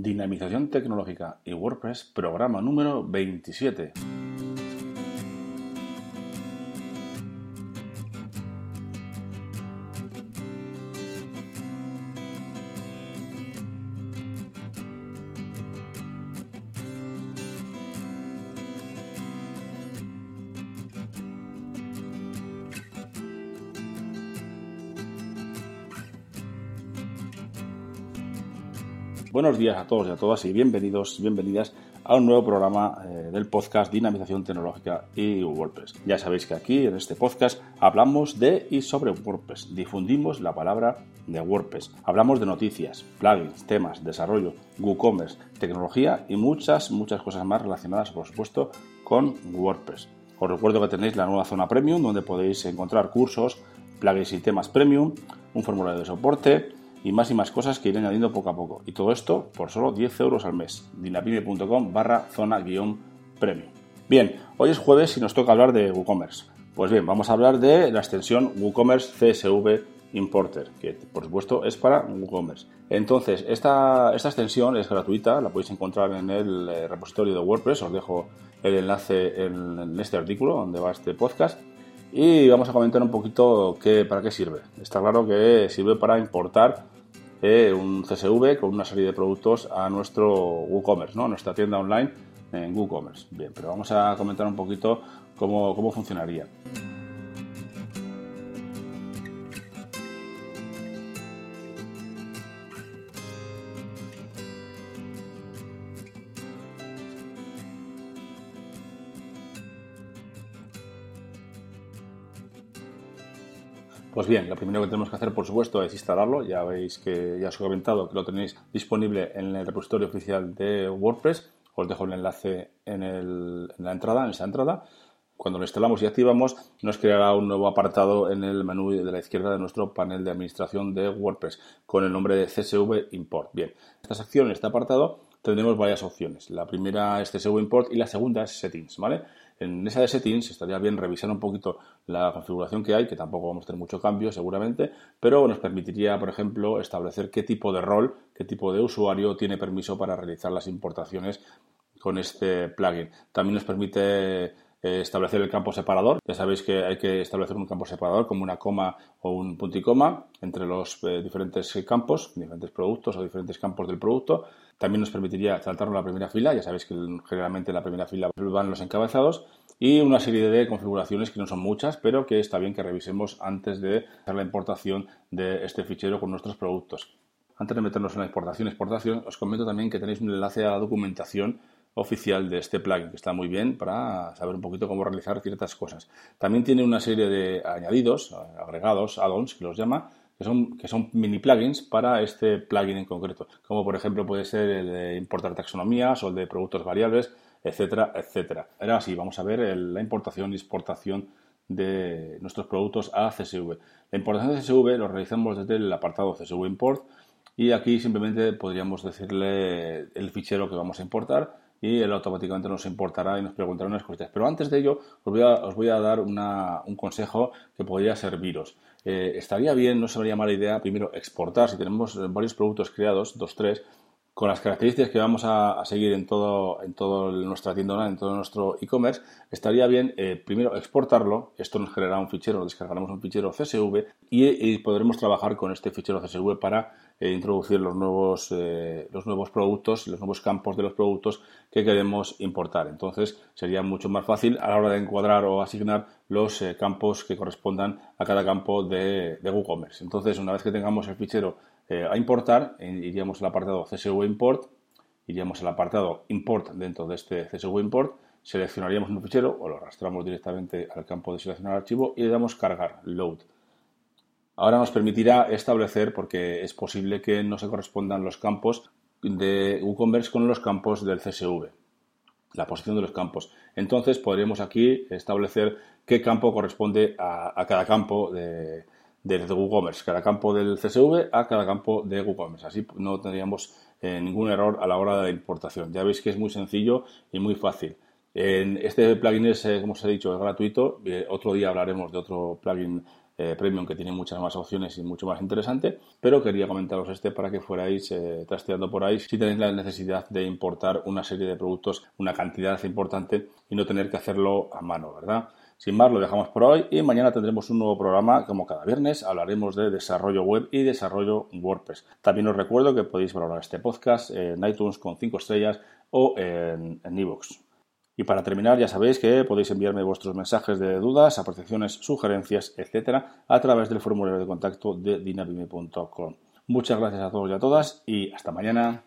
Dinamización tecnológica y WordPress, programa número 27. Buenos días a todos y a todas y bienvenidos, bienvenidas a un nuevo programa eh, del podcast Dinamización Tecnológica y WordPress. Ya sabéis que aquí en este podcast hablamos de y sobre WordPress, difundimos la palabra de WordPress, hablamos de noticias, plugins, temas, desarrollo, WooCommerce, tecnología y muchas, muchas cosas más relacionadas, por supuesto, con WordPress. Os recuerdo que tenéis la nueva zona premium donde podéis encontrar cursos, plugins y temas premium, un formulario de soporte, y más y más cosas que iré añadiendo poco a poco. Y todo esto por solo 10 euros al mes. dinapime.com barra zona guion premium. Bien, hoy es jueves y nos toca hablar de WooCommerce. Pues bien, vamos a hablar de la extensión WooCommerce CSV Importer, que por supuesto es para WooCommerce. Entonces, esta, esta extensión es gratuita, la podéis encontrar en el eh, repositorio de WordPress, os dejo el enlace en este artículo donde va este podcast y vamos a comentar un poquito qué, para qué sirve. Está claro que sirve para importar eh, un CSV con una serie de productos a nuestro WooCommerce, nuestra tienda online en WooCommerce. Bien, pero vamos a comentar un poquito cómo, cómo funcionaría. Pues bien, lo primero que tenemos que hacer, por supuesto, es instalarlo. Ya veis que ya os he comentado que lo tenéis disponible en el repositorio oficial de WordPress. Os dejo el enlace en, la entrada, en esa entrada. Cuando lo instalamos y activamos, nos creará un nuevo apartado en el menú de la izquierda de nuestro panel de administración de WordPress con el nombre de CSV Import. Bien, esta sección, este apartado, tendremos varias opciones. La primera es CSV Import y la segunda es Settings, ¿vale? En esa de settings estaría bien revisar un poquito la configuración que hay, que tampoco vamos a tener mucho cambio seguramente, pero nos permitiría, por ejemplo, establecer qué tipo de rol, qué tipo de usuario tiene permiso para realizar las importaciones con este plugin. También nos permite establecer el campo separador. Ya sabéis que hay que establecer un campo separador como una coma o un punto y coma entre los eh, diferentes campos, diferentes productos o diferentes campos del producto. También nos permitiría saltarnos la primera fila, ya sabéis que generalmente en la primera fila van los encabezados y una serie de configuraciones que no son muchas, pero que está bien que revisemos antes de hacer la importación de este fichero con nuestros productos. Antes de meternos en la importación exportación, os comento también que tenéis un enlace a la documentación oficial de este plugin, que está muy bien para saber un poquito cómo realizar ciertas cosas. También tiene una serie de añadidos, agregados, add-ons, que los llama, que son, que son mini plugins para este plugin en concreto, como por ejemplo puede ser el de importar taxonomías o el de productos variables, etcétera, etcétera. Ahora sí, vamos a ver la importación y exportación de nuestros productos a CSV. La importación de CSV lo realizamos desde el apartado CSV Import y aquí simplemente podríamos decirle el fichero que vamos a importar y él automáticamente nos importará y nos preguntará unas cositas. Pero antes de ello, os voy a, os voy a dar un consejo que podría serviros. Eh, estaría bien, no sería mala idea, primero exportar, si tenemos varios productos creados, dos, tres, con las características que vamos a, seguir en todo, en todo nuestra tienda en todo nuestro e-commerce, estaría bien eh, primero exportarlo. Esto nos generará un fichero, descargaremos un fichero CSV y, podremos trabajar con este fichero CSV para eh, introducir los nuevos, eh, los nuevos productos, los nuevos campos de los productos que queremos importar. Entonces sería mucho más fácil a la hora de encuadrar o asignar los campos que correspondan a cada campo de, de WooCommerce. Entonces, una vez que tengamos el fichero eh, a importar, iríamos al apartado CSV Import, iríamos al apartado Import dentro de este CSV Import, seleccionaríamos un fichero o lo arrastramos directamente al campo de seleccionar archivo y le damos cargar, load. Ahora nos permitirá establecer, porque es posible que no se correspondan los campos de WooCommerce con los campos del CSV, la posición de los campos. Entonces podríamos aquí establecer qué campo corresponde a cada campo de, de WooCommerce, cada campo del CSV a cada campo de WooCommerce. Así no tendríamos eh, ningún error a la hora de importación. Ya veis que es muy sencillo y muy fácil. En este plugin es, eh, como os he dicho, es gratuito. Eh, otro día hablaremos de otro plugin Premium que tiene muchas más opciones y mucho más interesante, pero quería comentaros este para que fuerais trasteando por ahí si tenéis la necesidad de importar una serie de productos, una cantidad importante y no tener que hacerlo a mano, ¿verdad? Sin más, lo dejamos por hoy y mañana tendremos un nuevo programa, como cada viernes, hablaremos de desarrollo web y desarrollo WordPress. También os recuerdo que podéis valorar este podcast en iTunes con 5 estrellas o en iVoox. Y para terminar, ya sabéis que podéis enviarme vuestros mensajes de dudas, apreciaciones, sugerencias, etcétera, a través del formulario de contacto de dinavime.com. Muchas gracias a todos y a todas y hasta mañana.